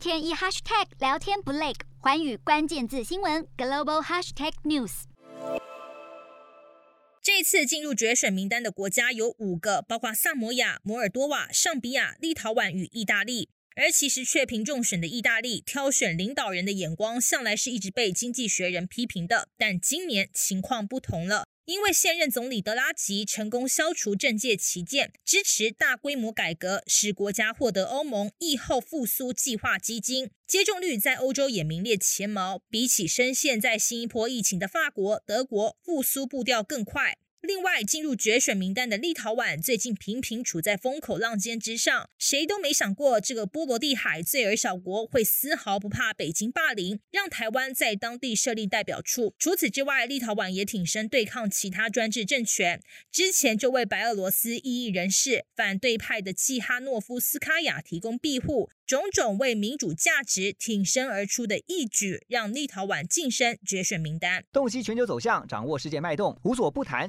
天一 hashtag 聊天不累，环宇关键字新闻 global hashtag news。这次进入决选名单的国家有五个，包括萨摩亚、摩尔多瓦、尚比亚、立陶宛与意大利。而其实却凭中选的意大利，挑选领导人的眼光向来是一直被《经济学人》批评的，但今年情况不同了。因为现任总理德拉吉成功消除政界歧见，支持大规模改革，使国家获得欧盟疫后复苏计划基金，接种率在欧洲也名列前茅。比起深陷在新一波疫情的法国、德国，复苏步调更快。另外，进入决选名单的立陶宛最近频频处在风口浪尖之上，谁都没想过这个波罗的海罪儿小国会丝毫不怕北京霸凌，让台湾在当地设立代表处。除此之外，立陶宛也挺身对抗其他专制政权，之前就为白俄罗斯异议人士、反对派的季哈诺夫斯卡娅提供庇护。种种为民主价值挺身而出的义举，让立陶宛晋升决选名单。洞悉全球走向，掌握世界脉动，无所不谈，